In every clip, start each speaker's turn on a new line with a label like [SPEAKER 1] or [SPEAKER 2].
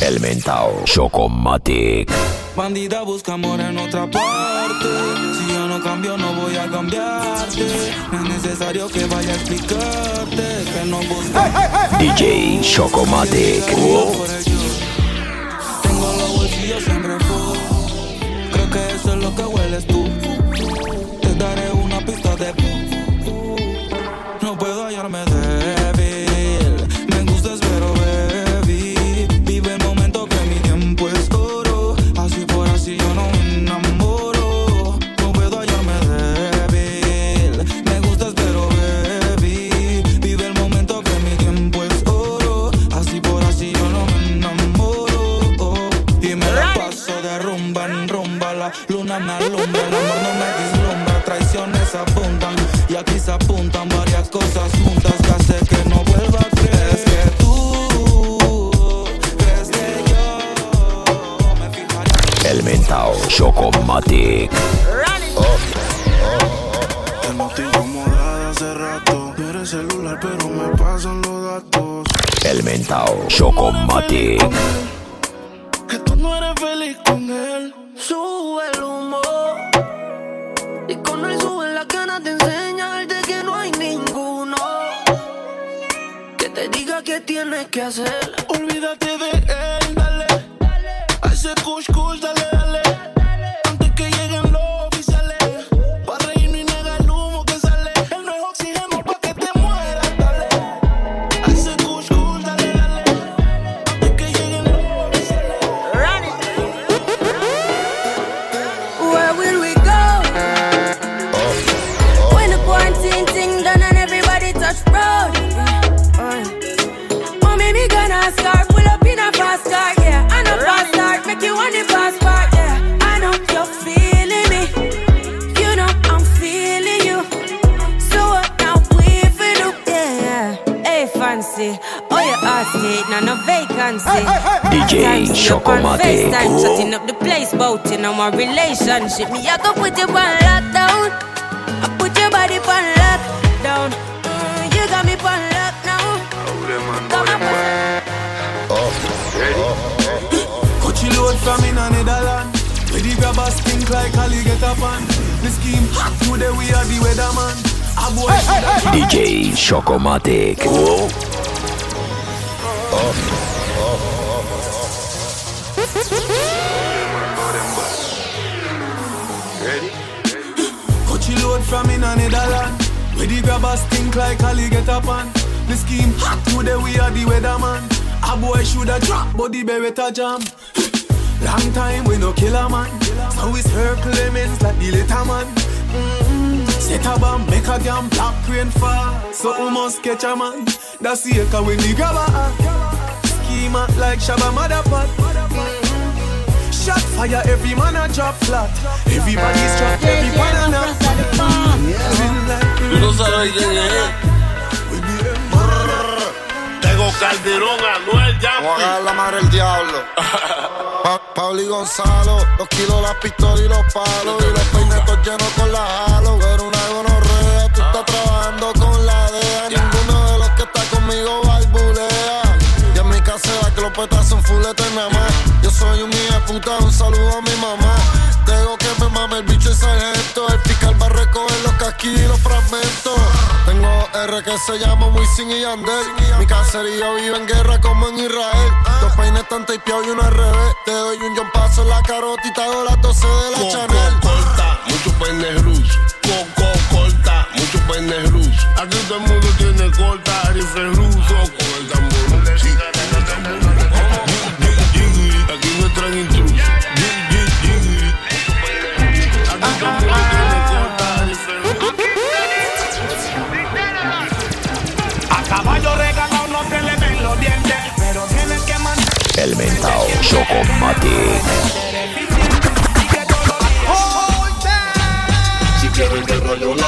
[SPEAKER 1] El mentao Chocomatic.
[SPEAKER 2] Bandida busca amor en otra parte. Si yo no cambio, no voy a cambiarte. No es necesario que vaya a explicarte que no busco.
[SPEAKER 1] DJ Chocomatic.
[SPEAKER 2] Tengo los bolsillos siempre full. Creo que eso es lo que hueles tú. Te daré una pista de.
[SPEAKER 1] Mentao Chocomatic.
[SPEAKER 3] Tengo estoy morada hace rato.
[SPEAKER 1] El mentao Chocomatic.
[SPEAKER 3] Que tú no eres feliz con él.
[SPEAKER 4] Sube el humo. Y con él sube la ganas de enseñarte que no hay ninguno. Que te diga qué tienes que hacer.
[SPEAKER 1] DJ Chocomatic.
[SPEAKER 4] FaceTime, shutting up the place, bout in our relationship. Me, I go put you on lockdown. I put your body on lockdown. Mm, you got me on lock now. Got my
[SPEAKER 2] Coachy load from in a Netherlands. Where the grabbers stink like Ali get up on. The scheme hot today we are the weatherman. A boy shoulda
[SPEAKER 1] DJ Chocomatic.
[SPEAKER 2] Coachy from in a Netherlands. Where the grabbers stink like Ali get up on. The scheme hot today we are the weatherman. A boy shoulda drop, but the beretta jam. Long time we no kill a man. So we circle lemons like the little man. Mm-hmm. Set a bomb, make a damn black rain fall. So we must catch a man. That's the echo when the grabber. Schema like Shabba Motherpot. Fire, every man a drop flat. Everybody's trapped, every banana.
[SPEAKER 5] Tú no sabes quién es. Tengo Calderón, Anuel,
[SPEAKER 6] a
[SPEAKER 5] ya.
[SPEAKER 6] cagar la madre el diablo. Pa Pablo y Gonzalo, los kilos, las pistolas y los palos. Y los peinetos llenos con la halo. Pero una gonorrea, tú estás trabajando con la DEA. Ninguno de los que está conmigo balbulea. Y en mi casera que los petas son fuletes nada más. Yo soy un hijo de puta, un saludo a mi mamá. Tengo que me mame el bicho y sargento. El fiscal va a recoger los casquillos y los fragmentos. Tengo R que se llama Wisin y Yandel. Mi caserío vive en guerra como en Israel. Dos peines están tapeados y uno al revés. Te doy un John paso en la te hago las 12 de la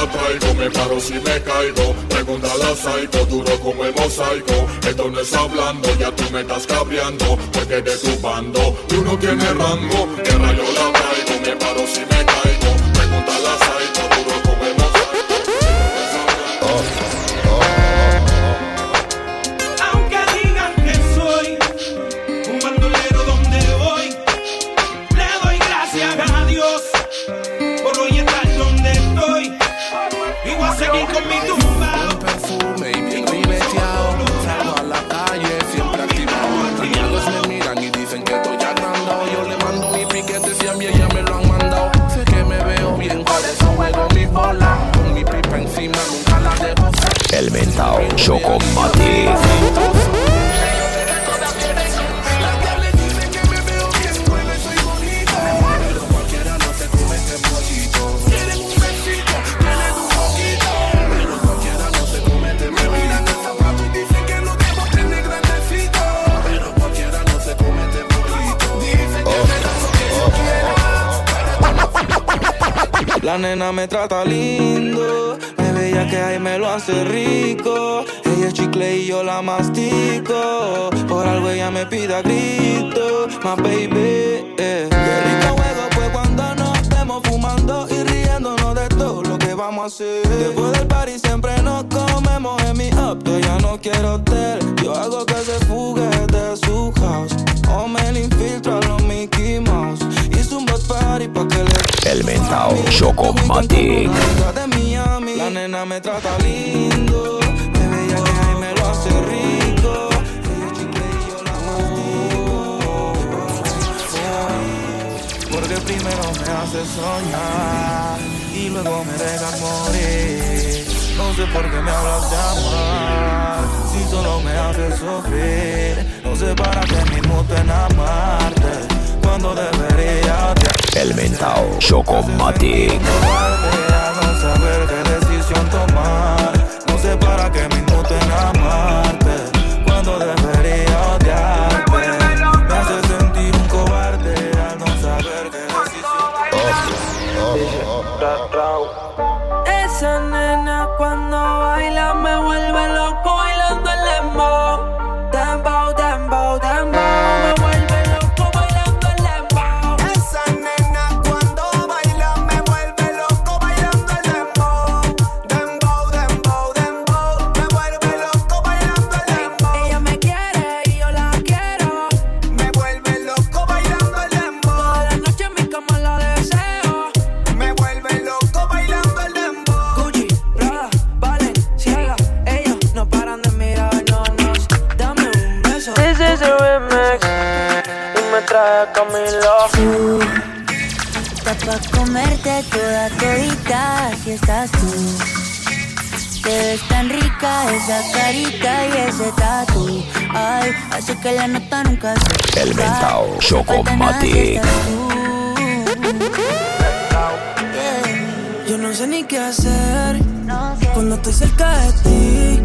[SPEAKER 7] traigo, me paro si me caigo. Pregúntale a Psycho, duro como el mosaico. Esto no es hablando, ya tú me estás cabreando. Porque de tu bando, tú no tienes rango. Guerra yo la traigo, me paro si me caigo. Pregúntale a Psycho,
[SPEAKER 2] me trata lindo. Me veía que ahí me lo hace rico. Ella es chicle y yo la mastico. Por algo ella me pide a grito. My baby, eh. Qué rico juego pues cuando nos estemos fumando y riéndonos de todo lo que vamos a hacer. Después del party siempre nos comemos en mi upto. Ya no quiero hotel. Yo hago que se fugue de su house. O me le infiltro a los Mickey Mouse.
[SPEAKER 1] El mentao Chocomatic.
[SPEAKER 2] La nena me trata lindo. Me veía que me lo hace rico. Porque primero me hace soñar y luego me dejas morir. No sé por qué me hablas de amar si solo me haces sufrir. No sé para qué mismo te amarte cuando debería de
[SPEAKER 1] El mentao Chocomatic.
[SPEAKER 2] No saber qué decisión tomar. No sé para qué minuto en amarte cuando debería Hace
[SPEAKER 8] que la nota nunca se
[SPEAKER 1] El mentao Chocomatic.
[SPEAKER 9] Yo no sé ni qué hacer
[SPEAKER 8] No sé.
[SPEAKER 9] cuando estoy cerca de ti.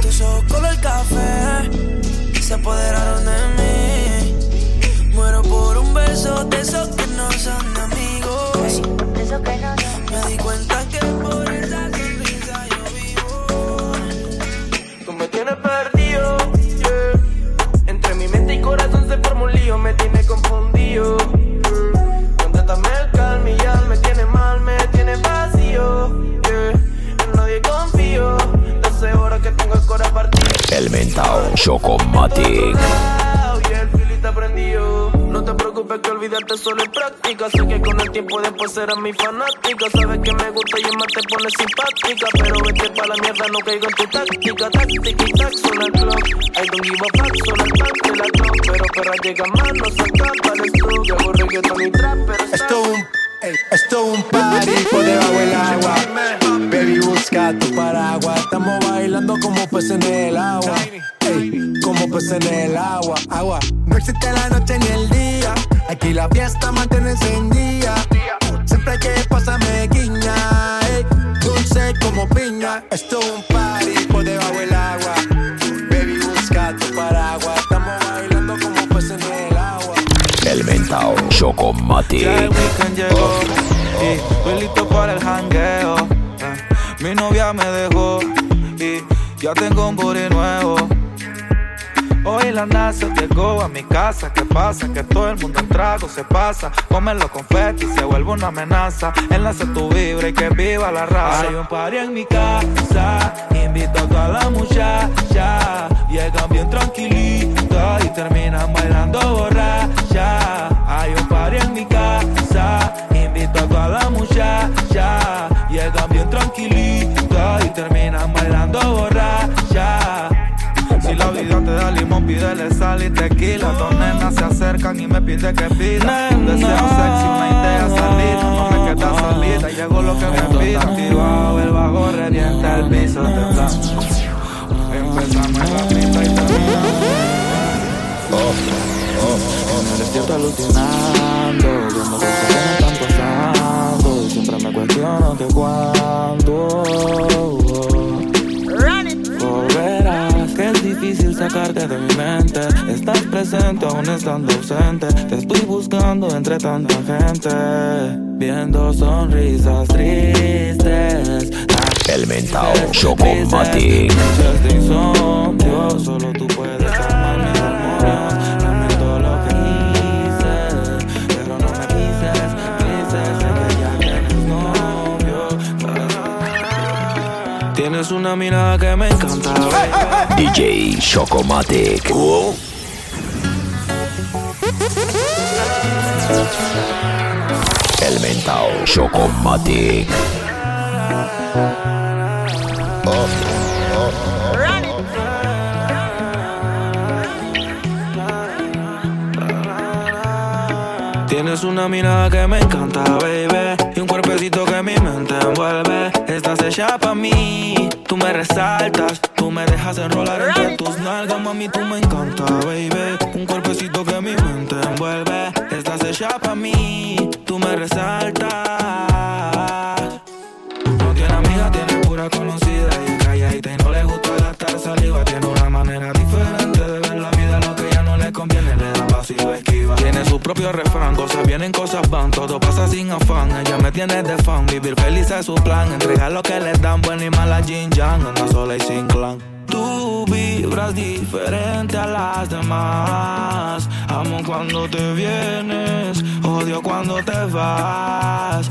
[SPEAKER 9] Tus ojos color café se apoderaron de mí. Muero por un beso de esos que no son amigos. Me di cuenta que por esa sonrisa yo vivo. Tú me tienes perdido, El
[SPEAKER 1] mentao Chocomatic.
[SPEAKER 9] Y el fili. No te preocupes que olvidarte solo es práctica. Sé que con el tiempo después serás mi fanática. Sabes que me gusta y en más te pones simpática. Pero vete pa' la mierda, no caigo en tu táctica. Táctica y tac, suena el clock. I don't give a fuck, suena el tank de la clock. Pero perra llega más, no se escapa el stock. Yo hago reggaeton y trap, pero
[SPEAKER 10] Esto
[SPEAKER 9] está
[SPEAKER 10] un, ey, esto un party por debajo del agua. Busca tu paraguas. Estamos bailando como peces en el agua. Ey, como peces en el agua. Agua. No existe la noche ni el día. Aquí la fiesta mantiene encendida. Siempre que pasarme guiña. Ey, dulce como piña. Esto un party por debajo del agua. Baby, busca tu paraguas. Estamos bailando como peces en el agua.
[SPEAKER 1] El mentao
[SPEAKER 2] Ya el
[SPEAKER 1] Chocomatic.
[SPEAKER 2] weekend llegó y estoy listo para el jangueo. Novia me dejó y ya tengo un booty nuevo. Hoy la NASA llegó a mi casa. ¿Qué pasa? Que todo el mundo en trago se pasa. Comen los confetis se vuelve una amenaza. Enlace tu vibra y que viva la raza. Hay un party en mi casa. Invito a toda la muchacha. Llegan bien tranquilitas y tequila. Dos nenas se acercan y me pide que pida. Un deseo sexy, una idea salida. No me queda salida, llegó lo que me pida. Activado, el bajo revienta el piso plan. Empezamos en la pista y terminamos. Me despierto alucinando, viendo cosas que me están pasando. Y siempre me cuestiono que cuándo. Difícil sacarte de mi mente. Estás presente aún estando ausente. Te estoy buscando entre tanta gente. viendo sonrisas tristes.
[SPEAKER 1] El
[SPEAKER 2] tristes,
[SPEAKER 1] Chocomatic.
[SPEAKER 2] Noches de insomnio, solo tú
[SPEAKER 1] DJ Chocomatic. El mentao Chocomatic.
[SPEAKER 2] Tienes una mirada que me encanta, baby. Y un cuerpecito que mente envuelve. Estás hecha pa' mí. Tú me resaltas. Tú me dejas enrolar entre tus nalgas, mami. Tú me encanta, baby. Un cuerpecito que mi mente envuelve. Estás hecha pa' mí. Tú me resaltas. No tiene amiga, tiene pura conocida y calladita y no le gusta gastar saliva. Tiene una manera propio refrán, cosas vienen, cosas van, todo pasa sin afán. Ella me tiene de fan, vivir feliz es su plan. Entregar lo que le dan, buena y mala Jin Yang, anda sola y sin clan. Tú vibras diferente a las demás. Amo cuando te vienes, odio cuando te vas.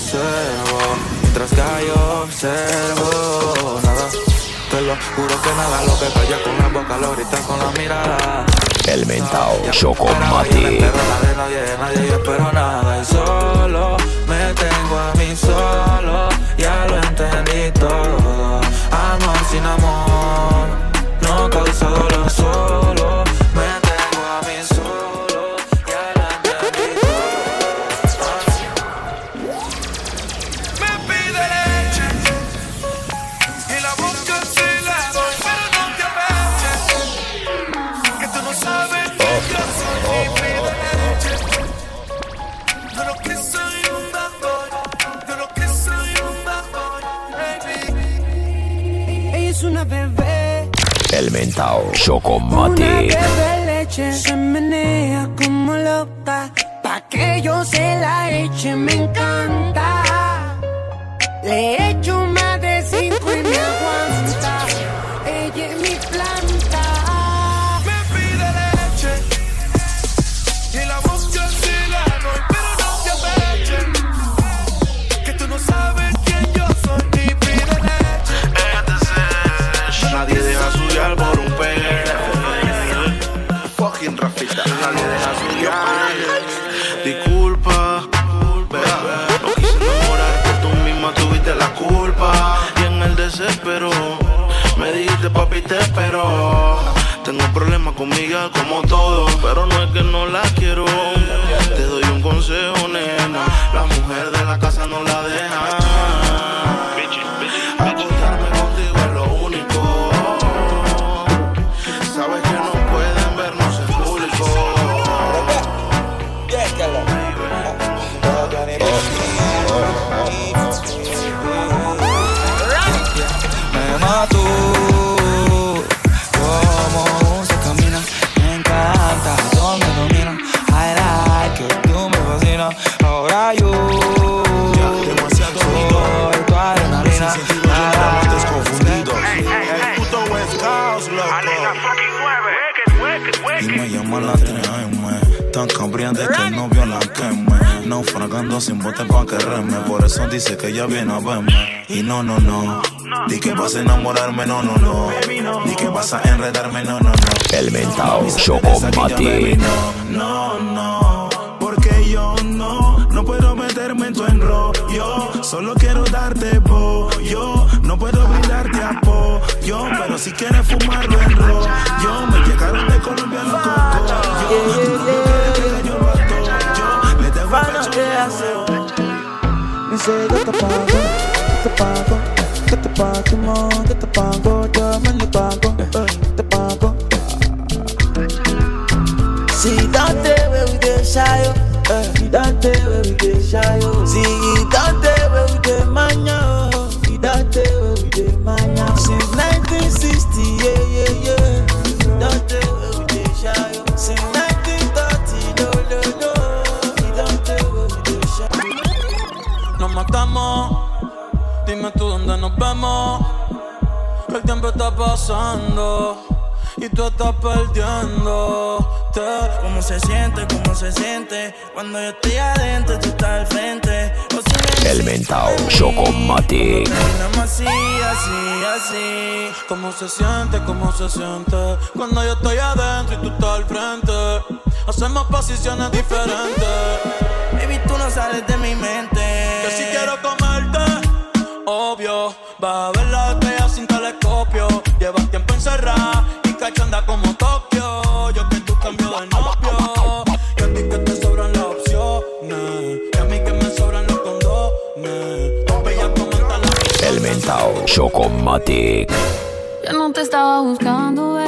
[SPEAKER 2] reservo. Mientras yo observo nada, te lo juro que nada, lo que calla con la boca lo grita con la mirada.
[SPEAKER 1] El mentao
[SPEAKER 2] espero la de nadie, de nadie yo espero nada y solo me tengo a mí solo, ya lo entendí todo. Amor sin amor, no causa dolor solo,
[SPEAKER 1] El mentao
[SPEAKER 3] Una de leche se menea como loca. Pa' que yo se la eche, me encanta. Le echo
[SPEAKER 2] como todo, pero no
[SPEAKER 11] dice que ella viene a verme. Y no, no, no. Di que vas a enamorarme, no, no, no. Di que vas a enredarme, no, no, no.
[SPEAKER 1] El mentao Chocomatic.
[SPEAKER 11] No, no, no. Porque yo no No puedo meterme en tu enrollo. Solo quiero darte pollo. No puedo brindarte apoyo Pero si quieres fumarlo en rollo Me llegaron de Colombia los cocos
[SPEAKER 12] Me say que te pago, que te pago, que te pago, mo, que te pago, yo me lo pago, eh, te pago. Si dante we dey shy yo, eh, si dante we dey shy yo. Si
[SPEAKER 13] está pasando y tú estás perdiéndote.
[SPEAKER 14] ¿Cómo se siente? ¿Cómo se siente? Cuando yo estoy adentro, tú estás al frente. O si me
[SPEAKER 1] El mentao Chocomatic.
[SPEAKER 14] así, así, así.
[SPEAKER 13] ¿Cómo se siente? ¿Cómo se siente? Cuando yo estoy adentro y tú estás al frente. Hacemos posiciones diferentes.
[SPEAKER 14] Baby, tú no sales de mi mente.
[SPEAKER 13] Que si quiero comerte, obvio. Vas a ver Yo
[SPEAKER 15] no te estaba buscando.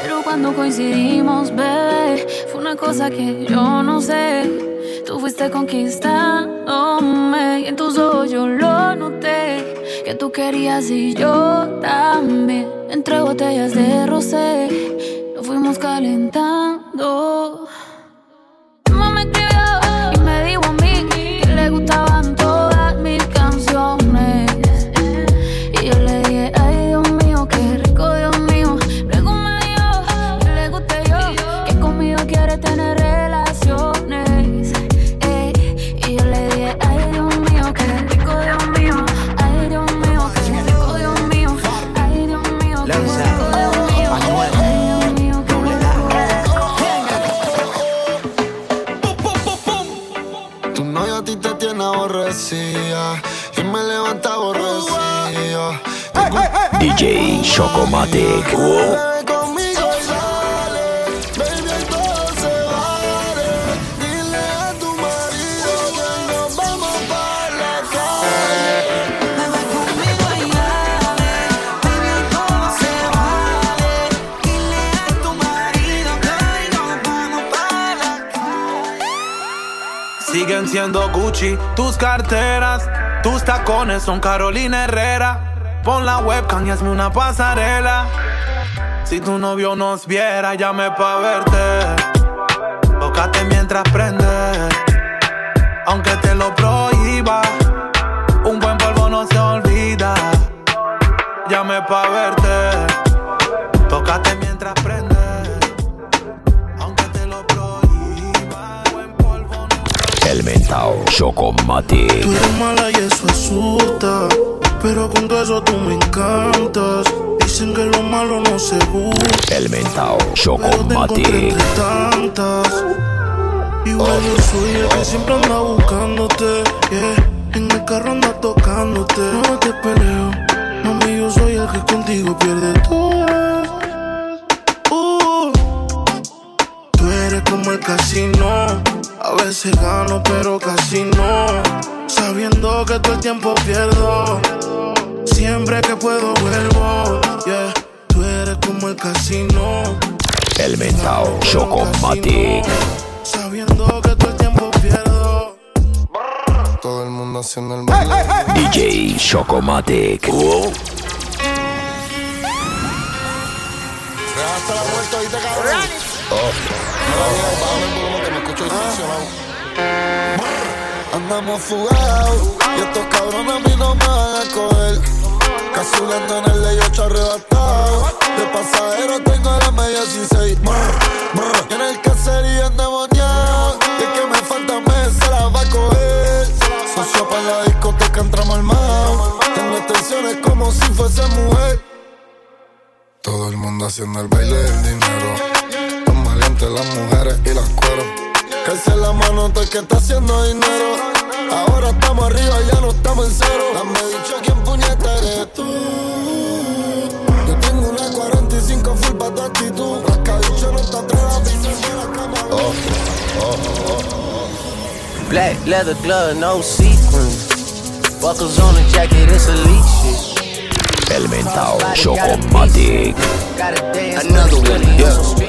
[SPEAKER 15] Pero cuando coincidimos, bebé, fue una cosa que yo no sé. Tú fuiste conquistándome y en tus ojos yo lo noté. Que tú querías y yo también. Entre botellas de rosé, nos fuimos calentando.
[SPEAKER 16] Tus carteras. Tus tacones son Carolina Herrera. Pon la webcam y hazme una pasarela.
[SPEAKER 10] Si tu novio nos viera, llame pa' verte. Tócate mientras prende. Aunque te lo prohíba, un buen polvo no se olvida. Llame pa' verte.
[SPEAKER 1] Mentao Chocomatic.
[SPEAKER 3] Tú eres mala y eso asusta. Pero con todo eso tú me encantas. Dicen que lo malo no se busca.
[SPEAKER 1] El mentao Chocomatic.
[SPEAKER 3] tantas. Igual yo soy el que siempre anda buscándote. Yeah. En el carro anda tocándote. No te peleo. Mami, yo soy el que contigo pierde todo. Uh. Tú eres como el casino. Veces gano, pero casi no. Sabiendo que todo el tiempo pierdo. Siempre que puedo vuelvo. Yeah. Tú eres como el casino.
[SPEAKER 1] El mentao Chocomatic.
[SPEAKER 3] Sabiendo que todo el tiempo pierdo.
[SPEAKER 6] Todo el mundo haciendo el baile.
[SPEAKER 1] DJ Chocomatic.
[SPEAKER 6] Dejaste la vuelta ahorita, cabrón. Oh. Mira, me. Andamos fugados y estos cabrones a mí no me van a coger. Casulando en el ley 8 arrebatado. De pasajero tengo la media 16. Y en el caserío endemoniado. Y el que me falta mes se la va a coger. Socio para la discoteca entramos armados. Tengo extensiones como si fuese mujer. Todo el mundo haciendo el baile del dinero. Tan valientes las mujeres y las cueros. Calce la mano todo el que está haciendo dinero. Ahora estamos arriba, ya no estamos en cero. Dame dicho quién puñeta eres tú. Yo tengo una 45 full pa' tu actitud. Rascabicho no te atrevas a la cama. Oh,
[SPEAKER 17] Black leather glove, no sequins. Buckles on the jacket, it's elite shit.
[SPEAKER 1] El mentao Chocomatic.
[SPEAKER 17] Another one, yeah.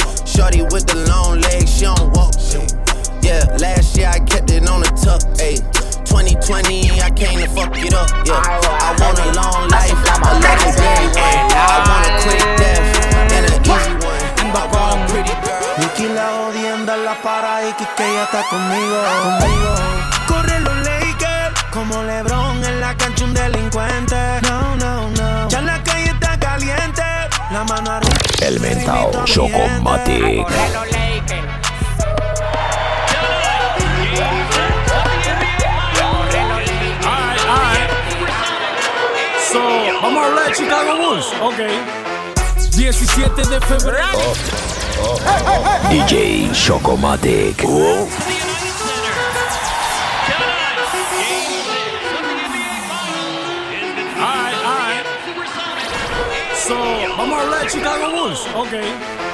[SPEAKER 17] Shorty with the long legs, she don't walk. Yeah, last year I kept it on the tuck. Ay. 2020, I came to fuck it up. Yeah, I want a long life, a legendary one. I want a quick death and an easy one. Ando con pretty girl.
[SPEAKER 10] Nicky la jodienda en la para y que ella está conmigo, conmigo.
[SPEAKER 1] Chocomatic.
[SPEAKER 18] So, vamos a hablar de Chicago Bulls. Ok. 17 de febrero.
[SPEAKER 1] DJ Chocomatic.
[SPEAKER 18] So, vamos a hablar de Chicago Bulls. Ok.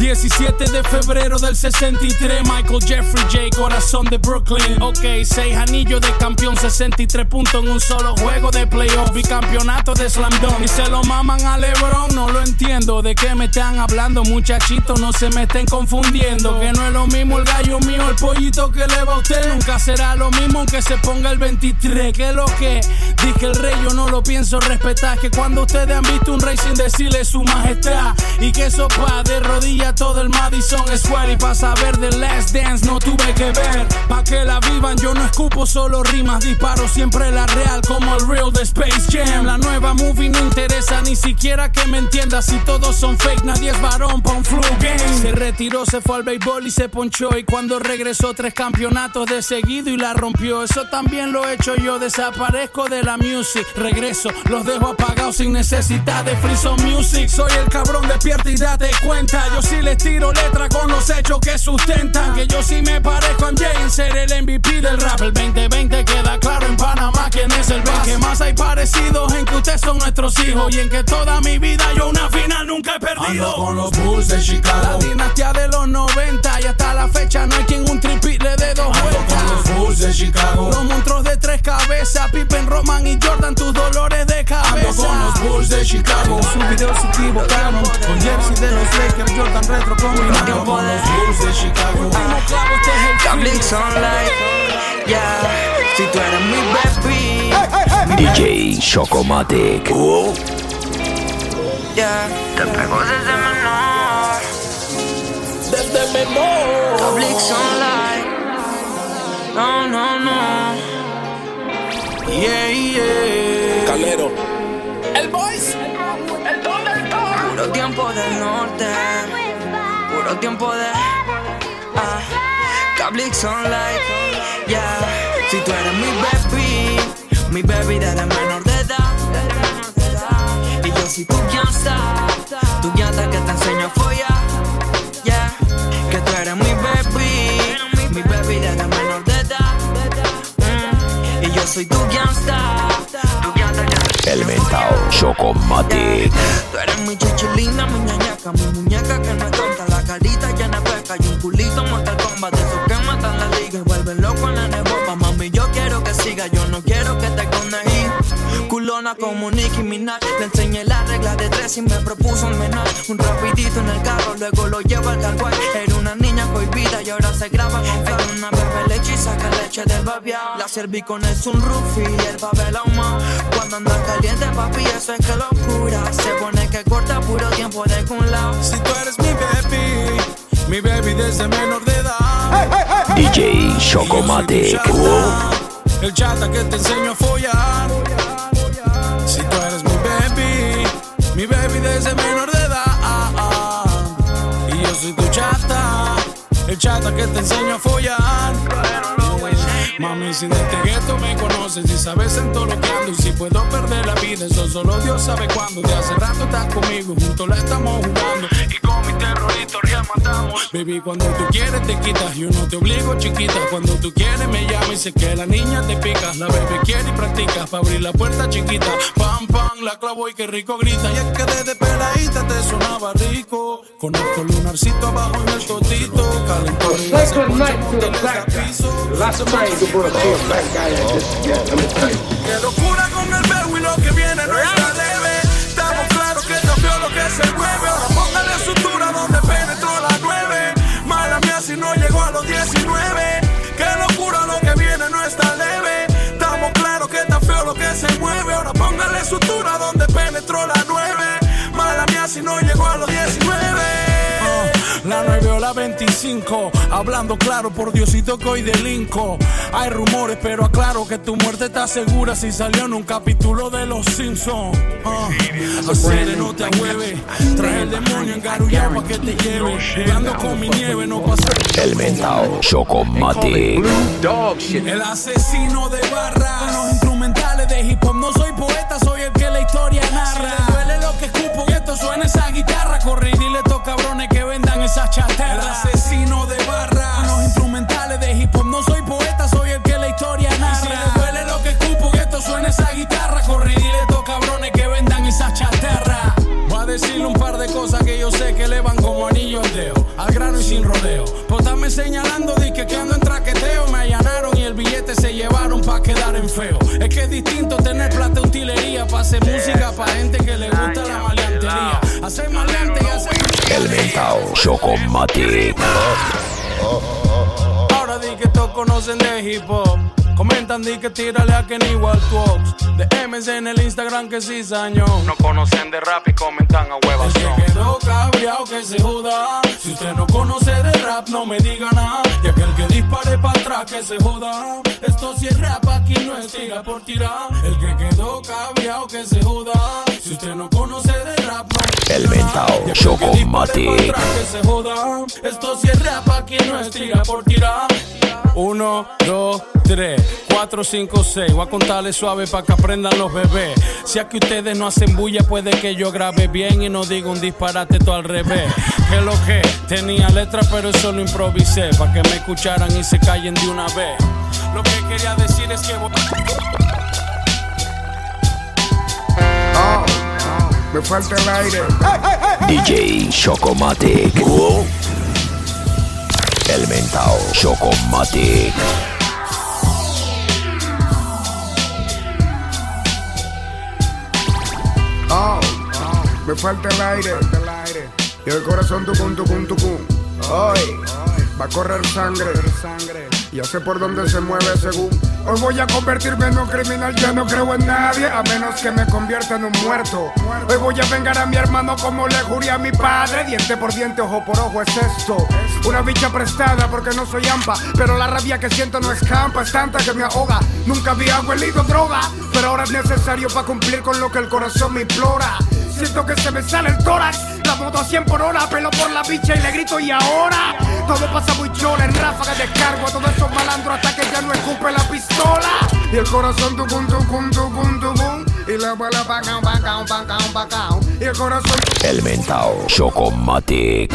[SPEAKER 18] 17 de febrero del 63, Michael Jeffrey J, corazón de Brooklyn. Ok, 6 anillos de campeón, 63 puntos en un solo juego de playoff, bicampeonato de Slam Dunk. Y se lo maman a LeBron, no lo entiendo. ¿De qué me están hablando, muchachitos? No se me estén confundiendo. Que no es lo mismo el gallo mío, el pollito que le va a usted. Nunca será lo mismo aunque se ponga el 23. Que lo que dije el rey, yo no lo pienso respetar. Que cuando ustedes han visto un rey sin decirle su majestad, y que eso pa' de rodillas todo el Madison Square. Y pa' saber de Last Dance no tuve que ver. Pa' que la vivan, yo no escupo solo rimas. Disparo siempre la real como el real de Space Jam. La nueva movie no interesa ni siquiera que me entienda. Si todos son fake, nadie es varón pa' un flu game. Se retiró, se fue al béisbol y se ponchó. Y cuando regresó, tres campeonatos de seguido y la rompió. Eso también lo he hecho yo. Desaparezco de la music. Regreso, los dejo apagados sin necesidad de free music. Soy el cabrón, despierta y date cuenta. Yo sí si les tiro letra con los hechos que sustentan. Que yo sí me parezco a en ser el MVP del rap. El 2020 queda claro en Panamá quién es el base. Que más hay parecidos en que ustedes son nuestros hijos. Y en que toda mi vida yo una final nunca he perdido.
[SPEAKER 19] Ando con los Bulls de Chicago.
[SPEAKER 18] La dinastía de los 90 y hasta la fecha no hay quien un tripit le dé dos
[SPEAKER 19] Ando
[SPEAKER 18] vueltas.
[SPEAKER 19] con los Bulls de Chicago.
[SPEAKER 18] Los monstruos de tres cabezas, Pippen, Roman y Jordan, tus dolores de cabeza.
[SPEAKER 19] Ando con los Bulls de Chicago.
[SPEAKER 18] Sus videos se equivocaron. Con jersey de los Lakers, Jordan retro combinado.
[SPEAKER 19] Ando con los Bulls de Chicago.
[SPEAKER 18] Último clavo, este es el
[SPEAKER 20] online, yeah. Si tú eres mi baby,
[SPEAKER 1] DJ Chocomatic.
[SPEAKER 20] yeah. Te pego desde menor.
[SPEAKER 18] Desde menor.
[SPEAKER 20] Cablix online, no, no, no.
[SPEAKER 18] Yeah, yeah.
[SPEAKER 19] Calero.
[SPEAKER 18] El boys. El don del don.
[SPEAKER 20] Puro tiempo del norte, puro tiempo de. Ah, Cablix online, yeah. Si tú eres mi baby, mi baby desde menor de edad. Y yo soy tu gangsta, tu gangsta que te enseño a follar. Yeah, que tú eres mi baby, mi baby desde menor de edad. Mm, Y yo soy tu gangsta,
[SPEAKER 1] El mentao Chocomatic.
[SPEAKER 20] Tú eres mi chichilina, mi ñañaca, mi muñeca que no es tonta, la carita llena de peca y un culito mortal combat, de esos que matan la liga y vuelven loco en la neboba. Mami, yo quiero que siga, yo no quiero que te condejí. Culona como Nicki Minaj, le enseñé la regla de tres y me propuso un menor. Un rapidito en el carro, luego lo llevo al carguay. Era una niña prohibida y ahora se graba flor. Una bebé leche del babiao. La serví con el sunroof y el papel ahumado. Cuando anda caliente, papi, eso es que locura. Se pone que corta puro tiempo de un lado.
[SPEAKER 18] Si tú eres mi baby, mi baby desde menor de edad.
[SPEAKER 1] DJ Chocomatic.
[SPEAKER 18] Chata, El chata que te enseño a follar. Si tú eres mi baby, mi baby desde menor de edad. Y yo soy tu chata, el chata que te enseño a follar. Mami, si de este gueto me conoces y sabes en todo lo que ando. Y si puedo perder la vida, eso solo Dios sabe cuándo. De hace rato estás conmigo, juntos la estamos jugando. Matamos. Baby, cuando tú quieres te quitas, yo no te obligo, chiquita. Cuando tú quieres me llamas y sé que la niña te pica. La bebé quiere y practica para abrir la puerta chiquita. Pam, pam, la clavo y que rico grita. Y es que desde peladita te sonaba rico. Conozco el lunarcito abajo en el totito. Calentón y
[SPEAKER 21] you.
[SPEAKER 18] Qué locura con el verbo y lo que viene no está leve. Estamos claros que feo lo que se mueve. Sutura donde penetró la nueve. Mala mía si no llegó a los 19. La 9 o la 25, hablando claro por Diosito que hoy delinco. Hay rumores, pero aclaro que tu muerte está segura si salió en un capítulo de Los Simpsons. Ah, Hacer no te agüeve, trae el demonio engarullado pa' que te lleve. Jugando con mi nieve, no pasa.
[SPEAKER 1] El mentao Chocomatic.
[SPEAKER 18] El asesino de barras. Con los instrumentales de hip hop. No soy duele lo que escupo y esto suena esa guitarra. Corre y dile a estos cabrones que vendan esas chatarras. Hacer música pa' gente que le gusta la maleantería. Hacer maleante y hacer.
[SPEAKER 1] El mentao Chocomatic.
[SPEAKER 18] Ahora di que todos conocen de hip hop. Comentan di que tírale a Kenny Waltwox. De MS en el Instagram que sí sañón. No conocen de rap y comentan a huevas. El que quedó cabreado que se joda. Si usted no conoce de rap, no me diga nada. Y aquel que dispare para atrás que se joda. Esto sí es rap, aquí no es tira por tirar. El que quedó cabreado que se joda. Si usted no conoce de rap, no
[SPEAKER 1] El mentao Chocomatic.
[SPEAKER 18] que se joda. Esto sí es rap, aquí no es tira por tirar. Uno, dos, tres, cuatro, cinco, seis. Voy a contarle suave para que aprendan los bebés. Si aquí ustedes no hacen bulla, puede que yo grabe bien y no diga un disparate todo al revés. que lo que tenía letra, pero eso lo improvisé. para que me escucharan y se callen de una vez. Lo que quería decir es que.
[SPEAKER 21] Oh, me falta el aire.
[SPEAKER 1] DJ Chocomatic. El mentao Chocomatic.
[SPEAKER 21] Me falta el aire. Y el corazón tucum, tucum, tucum. Hoy va a correr sangre. Ya sé por dónde se mueve según. Hoy voy a convertirme en un criminal, ya no creo en nadie, a menos que me convierta en un muerto. Hoy voy a vengar a mi hermano como le juré a mi padre. Diente por diente, ojo por ojo es esto. Una bicha prestada porque no soy ampa, pero la rabia que siento no escampa, es tanta que me ahoga. Nunca había huelido droga, pero ahora es necesario para cumplir con lo que el corazón me implora. Siento que se me sale el tórax, la moto a 100 por hora, pelo por la bicha y le grito y ahora. Todo pasa muy chola, en ráfaga de cargo a todos esos malandros hasta que ya no escupe la pistola. Y el corazón tucum, tucum, tucum, tucum. Y la bala pa' pa' Y el corazón
[SPEAKER 1] El mentao Chocomatic.